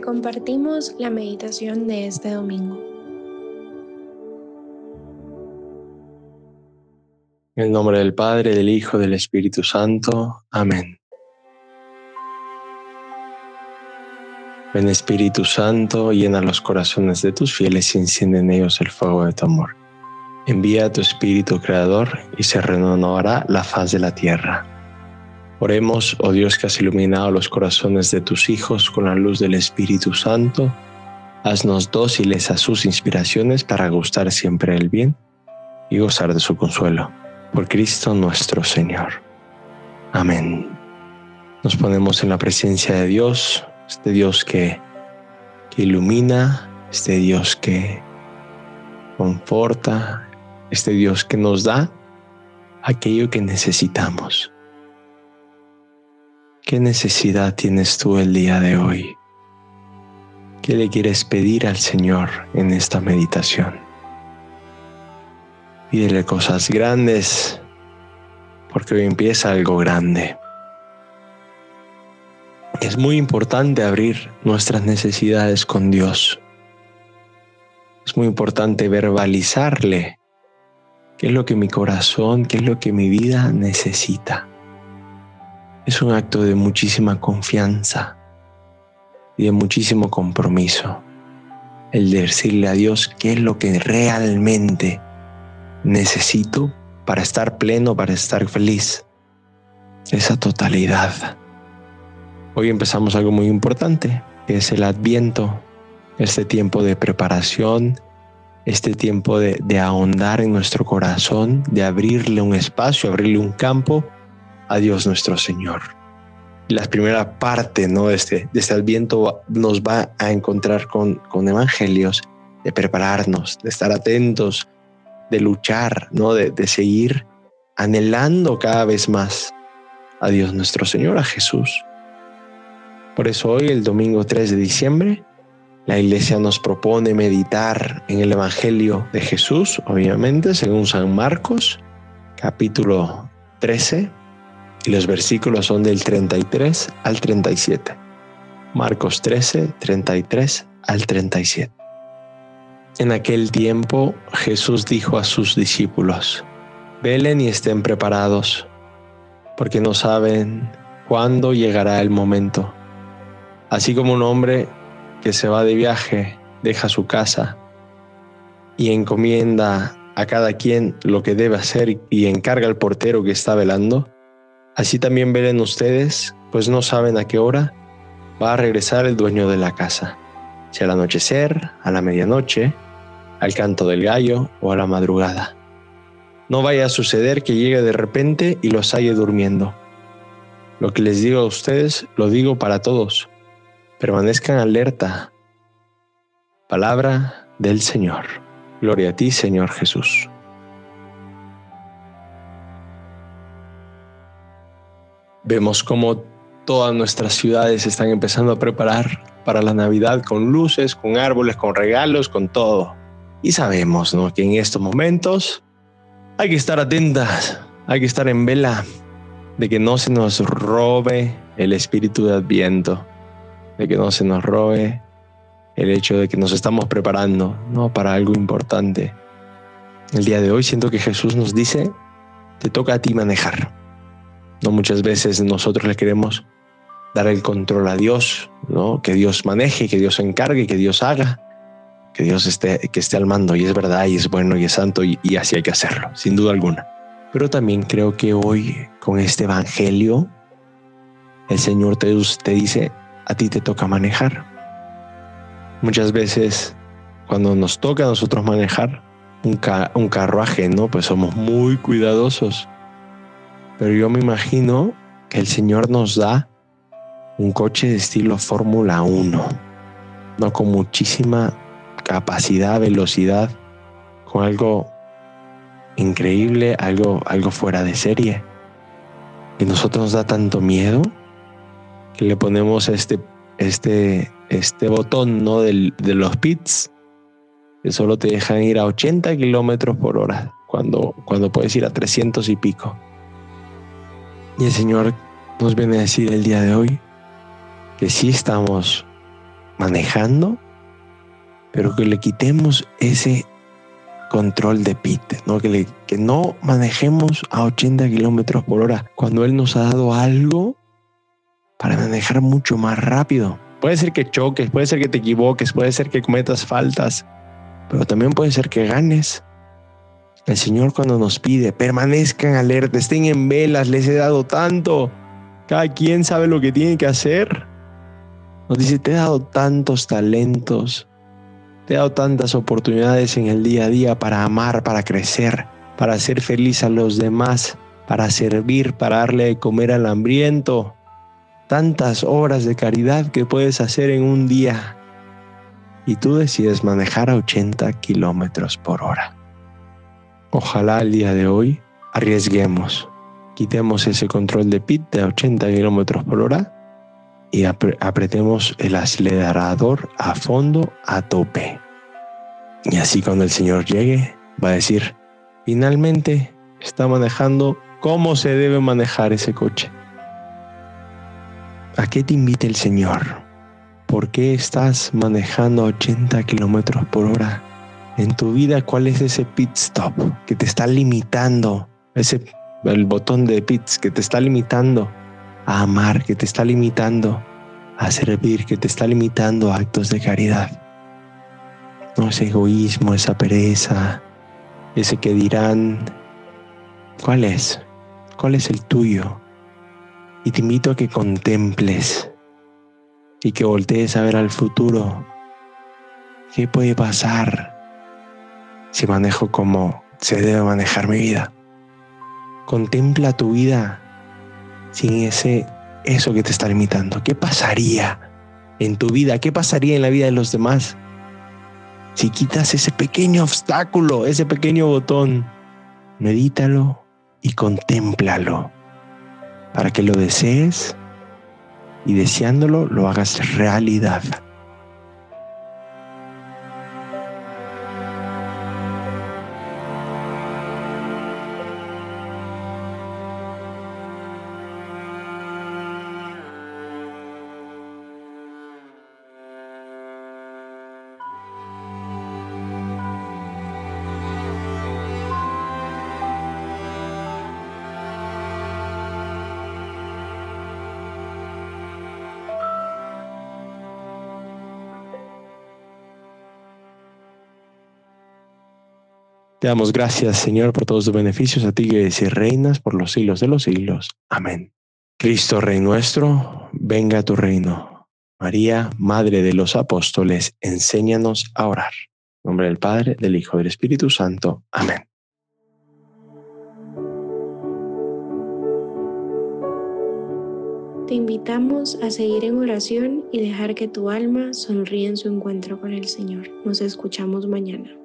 compartimos la meditación de este domingo. En el nombre del Padre, del Hijo, del Espíritu Santo. Amén. Ven Espíritu Santo, llena los corazones de tus fieles y enciende en ellos el fuego de tu amor. Envía tu Espíritu Creador y se renovará la faz de la tierra. Oremos, oh Dios que has iluminado los corazones de tus hijos con la luz del Espíritu Santo, haznos dóciles a sus inspiraciones para gustar siempre el bien y gozar de su consuelo. Por Cristo nuestro Señor. Amén. Nos ponemos en la presencia de Dios, este Dios que, que ilumina, este Dios que conforta, este Dios que nos da aquello que necesitamos. ¿Qué necesidad tienes tú el día de hoy? ¿Qué le quieres pedir al Señor en esta meditación? Pídele cosas grandes, porque hoy empieza algo grande. Es muy importante abrir nuestras necesidades con Dios. Es muy importante verbalizarle qué es lo que mi corazón, qué es lo que mi vida necesita es un acto de muchísima confianza y de muchísimo compromiso. El decirle a Dios qué es lo que realmente necesito para estar pleno, para estar feliz. Esa totalidad. Hoy empezamos algo muy importante, que es el adviento, este tiempo de preparación, este tiempo de, de ahondar en nuestro corazón, de abrirle un espacio, abrirle un campo a Dios nuestro Señor. La primera parte ¿no? de, este, de este adviento nos va a encontrar con, con evangelios, de prepararnos, de estar atentos, de luchar, ¿no? de, de seguir anhelando cada vez más a Dios nuestro Señor, a Jesús. Por eso hoy, el domingo 3 de diciembre, la iglesia nos propone meditar en el Evangelio de Jesús, obviamente, según San Marcos, capítulo 13, y los versículos son del 33 al 37. Marcos 13, 33 al 37. En aquel tiempo Jesús dijo a sus discípulos, velen y estén preparados, porque no saben cuándo llegará el momento. Así como un hombre que se va de viaje deja su casa y encomienda a cada quien lo que debe hacer y encarga al portero que está velando, Así también velen ustedes, pues no saben a qué hora va a regresar el dueño de la casa, si al anochecer, a la medianoche, al canto del gallo o a la madrugada. No vaya a suceder que llegue de repente y los halle durmiendo. Lo que les digo a ustedes, lo digo para todos. Permanezcan alerta. Palabra del Señor. Gloria a ti, Señor Jesús. Vemos cómo todas nuestras ciudades están empezando a preparar para la Navidad con luces, con árboles, con regalos, con todo. Y sabemos ¿no? que en estos momentos hay que estar atentas, hay que estar en vela de que no se nos robe el espíritu de Adviento, de que no se nos robe el hecho de que nos estamos preparando ¿no? para algo importante. El día de hoy siento que Jesús nos dice, te toca a ti manejar. No muchas veces nosotros le queremos dar el control a Dios, ¿no? Que Dios maneje, que Dios se encargue, que Dios haga, que Dios esté, que esté al mando. Y es verdad, y es bueno, y es santo, y, y así hay que hacerlo, sin duda alguna. Pero también creo que hoy, con este evangelio, el Señor te, te dice, a ti te toca manejar. Muchas veces, cuando nos toca a nosotros manejar un, un carro ajeno, pues somos muy cuidadosos pero yo me imagino que el Señor nos da un coche de estilo Fórmula 1, ¿no? Con muchísima capacidad, velocidad, con algo increíble, algo, algo fuera de serie. Y nosotros nos da tanto miedo que le ponemos este, este, este botón ¿no? de los pits que solo te dejan ir a 80 kilómetros por hora cuando, cuando puedes ir a 300 y pico. Y el Señor nos viene a decir el día de hoy que sí estamos manejando, pero que le quitemos ese control de pit, ¿no? Que, que no manejemos a 80 kilómetros por hora cuando Él nos ha dado algo para manejar mucho más rápido. Puede ser que choques, puede ser que te equivoques, puede ser que cometas faltas, pero también puede ser que ganes. El Señor cuando nos pide, permanezcan alerta, estén en velas, les he dado tanto. Cada quien sabe lo que tiene que hacer. Nos dice, te he dado tantos talentos, te he dado tantas oportunidades en el día a día para amar, para crecer, para hacer feliz a los demás, para servir, para darle de comer al hambriento. Tantas horas de caridad que puedes hacer en un día. Y tú decides manejar a 80 kilómetros por hora. Ojalá el día de hoy arriesguemos, quitemos ese control de pit de 80 kilómetros por hora y apretemos el acelerador a fondo, a tope. Y así cuando el Señor llegue, va a decir, finalmente está manejando cómo se debe manejar ese coche. ¿A qué te invita el Señor? ¿Por qué estás manejando a 80 kilómetros por hora? En tu vida, ¿cuál es ese pit stop que te está limitando? Ese, el botón de pits que te está limitando a amar, que te está limitando a servir, que te está limitando a actos de caridad. No ese egoísmo, esa pereza, ese que dirán, ¿cuál es? ¿Cuál es el tuyo? Y te invito a que contemples y que voltees a ver al futuro. ¿Qué puede pasar si manejo como se debe manejar mi vida? Contempla tu vida sin ese eso que te está limitando? ¿Qué pasaría en tu vida? ¿Qué pasaría en la vida de los demás? Si quitas ese pequeño obstáculo, ese pequeño botón, medítalo y contémplalo para que lo desees y deseándolo lo hagas realidad. Te damos gracias, Señor, por todos tus beneficios, a ti que y reinas por los siglos de los siglos. Amén. Cristo, Rey nuestro, venga a tu reino. María, Madre de los Apóstoles, enséñanos a orar. En nombre del Padre, del Hijo y del Espíritu Santo. Amén. Te invitamos a seguir en oración y dejar que tu alma sonríe en su encuentro con el Señor. Nos escuchamos mañana.